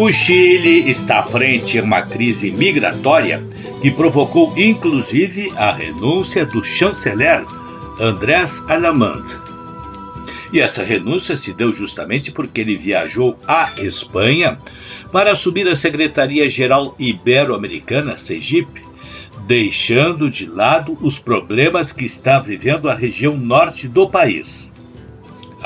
O Chile está frente a uma crise migratória que provocou inclusive a renúncia do chanceler Andrés Alamand. E essa renúncia se deu justamente porque ele viajou à Espanha para assumir a Secretaria-Geral Ibero-Americana, Sergipe, deixando de lado os problemas que está vivendo a região norte do país.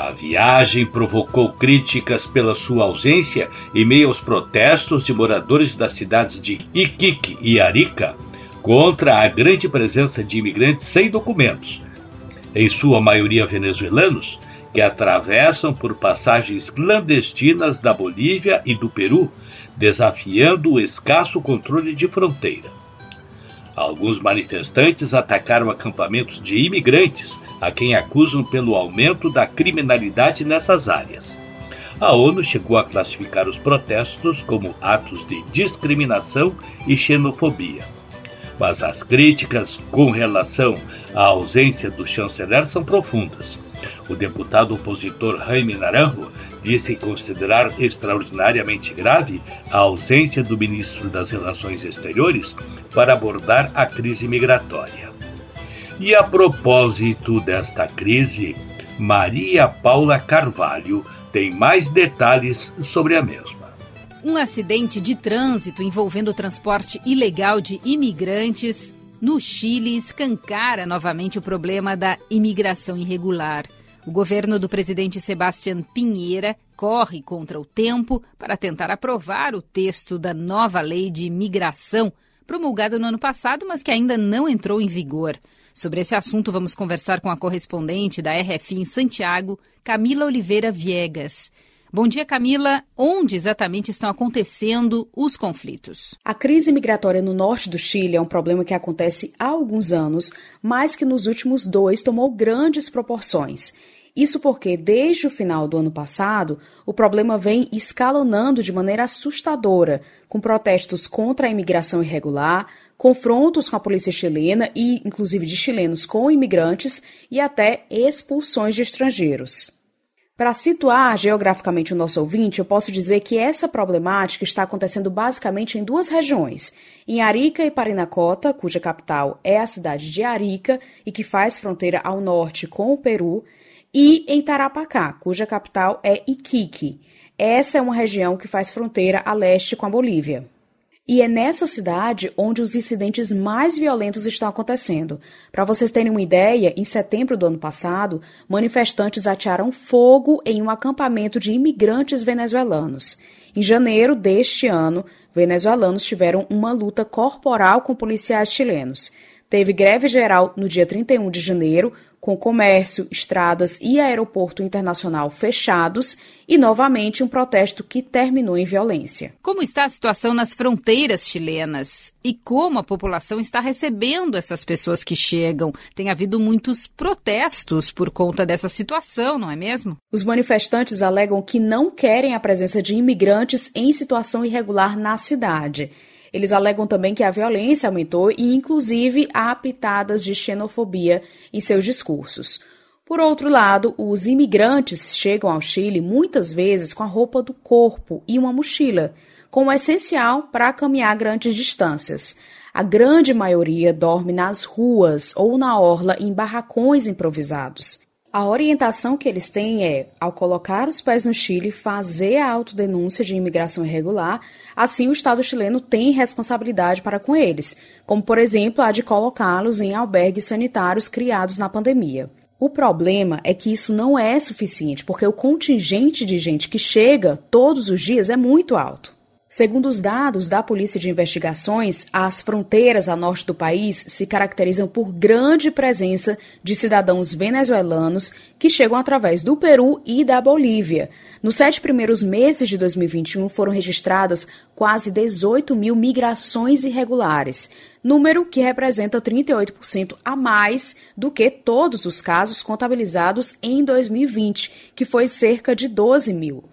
A viagem provocou críticas pela sua ausência em meio aos protestos de moradores das cidades de Iquique e Arica contra a grande presença de imigrantes sem documentos, em sua maioria venezuelanos, que atravessam por passagens clandestinas da Bolívia e do Peru, desafiando o escasso controle de fronteira. Alguns manifestantes atacaram acampamentos de imigrantes, a quem acusam pelo aumento da criminalidade nessas áreas. A ONU chegou a classificar os protestos como atos de discriminação e xenofobia. Mas as críticas com relação à ausência do chanceler são profundas. O deputado opositor Jaime Naranjo disse considerar extraordinariamente grave a ausência do ministro das Relações Exteriores para abordar a crise migratória. E a propósito desta crise, Maria Paula Carvalho tem mais detalhes sobre a mesma. Um acidente de trânsito envolvendo o transporte ilegal de imigrantes no Chile escancara novamente o problema da imigração irregular. O governo do presidente Sebastião Pinheira corre contra o tempo para tentar aprovar o texto da nova lei de imigração, promulgado no ano passado, mas que ainda não entrou em vigor. Sobre esse assunto, vamos conversar com a correspondente da RFI em Santiago, Camila Oliveira Viegas. Bom dia, Camila. Onde exatamente estão acontecendo os conflitos? A crise migratória no norte do Chile é um problema que acontece há alguns anos, mas que nos últimos dois tomou grandes proporções. Isso porque, desde o final do ano passado, o problema vem escalonando de maneira assustadora, com protestos contra a imigração irregular, confrontos com a polícia chilena e, inclusive, de chilenos com imigrantes e até expulsões de estrangeiros. Para situar geograficamente o nosso ouvinte, eu posso dizer que essa problemática está acontecendo basicamente em duas regiões. Em Arica e Parinacota, cuja capital é a cidade de Arica e que faz fronteira ao norte com o Peru, e em Tarapacá, cuja capital é Iquique. Essa é uma região que faz fronteira a leste com a Bolívia. E é nessa cidade onde os incidentes mais violentos estão acontecendo. Para vocês terem uma ideia, em setembro do ano passado, manifestantes atearam fogo em um acampamento de imigrantes venezuelanos. Em janeiro deste ano, venezuelanos tiveram uma luta corporal com policiais chilenos. Teve greve geral no dia 31 de janeiro, com comércio, estradas e aeroporto internacional fechados e novamente um protesto que terminou em violência. Como está a situação nas fronteiras chilenas e como a população está recebendo essas pessoas que chegam? Tem havido muitos protestos por conta dessa situação, não é mesmo? Os manifestantes alegam que não querem a presença de imigrantes em situação irregular na cidade. Eles alegam também que a violência aumentou e, inclusive, há pitadas de xenofobia em seus discursos. Por outro lado, os imigrantes chegam ao Chile muitas vezes com a roupa do corpo e uma mochila, como essencial para caminhar grandes distâncias. A grande maioria dorme nas ruas ou na orla em barracões improvisados. A orientação que eles têm é, ao colocar os pés no Chile, fazer a autodenúncia de imigração irregular, assim o Estado chileno tem responsabilidade para com eles, como por exemplo a de colocá-los em albergues sanitários criados na pandemia. O problema é que isso não é suficiente, porque o contingente de gente que chega todos os dias é muito alto. Segundo os dados da Polícia de Investigações, as fronteiras a norte do país se caracterizam por grande presença de cidadãos venezuelanos que chegam através do Peru e da Bolívia. Nos sete primeiros meses de 2021 foram registradas quase 18 mil migrações irregulares, número que representa 38% a mais do que todos os casos contabilizados em 2020, que foi cerca de 12 mil.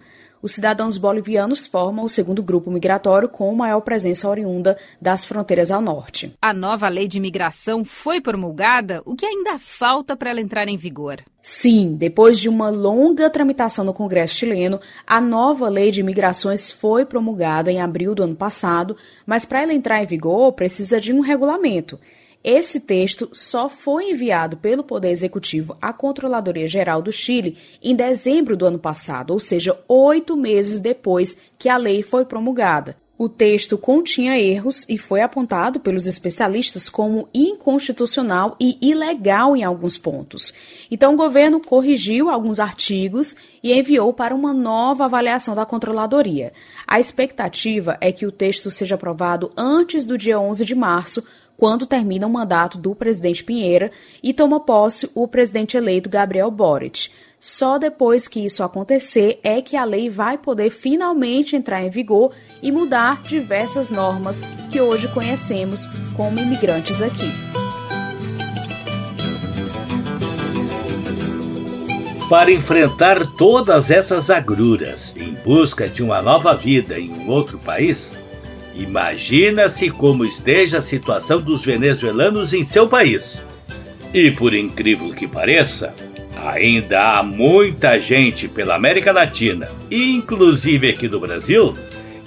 Os cidadãos bolivianos formam o segundo grupo migratório com maior presença oriunda das fronteiras ao norte. A nova lei de imigração foi promulgada? O que ainda falta para ela entrar em vigor? Sim, depois de uma longa tramitação no Congresso chileno, a nova lei de imigrações foi promulgada em abril do ano passado, mas para ela entrar em vigor precisa de um regulamento. Esse texto só foi enviado pelo Poder Executivo à Controladoria Geral do Chile em dezembro do ano passado, ou seja, oito meses depois que a lei foi promulgada. O texto continha erros e foi apontado pelos especialistas como inconstitucional e ilegal em alguns pontos. Então, o governo corrigiu alguns artigos e enviou para uma nova avaliação da controladoria. A expectativa é que o texto seja aprovado antes do dia 11 de março, quando termina o mandato do presidente Pinheira e toma posse o presidente eleito Gabriel Boric. Só depois que isso acontecer é que a lei vai poder finalmente entrar em vigor e mudar diversas normas que hoje conhecemos como imigrantes aqui. Para enfrentar todas essas agruras em busca de uma nova vida em um outro país, Imagina-se como esteja a situação dos venezuelanos em seu país. E por incrível que pareça, ainda há muita gente pela América Latina, inclusive aqui no Brasil,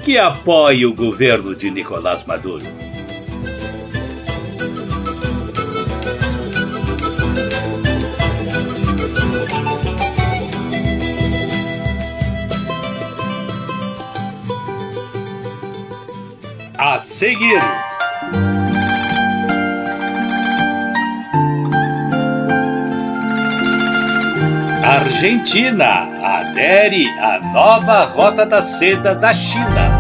que apoia o governo de Nicolás Maduro. Seguir. Argentina adere à nova Rota da Seda da China.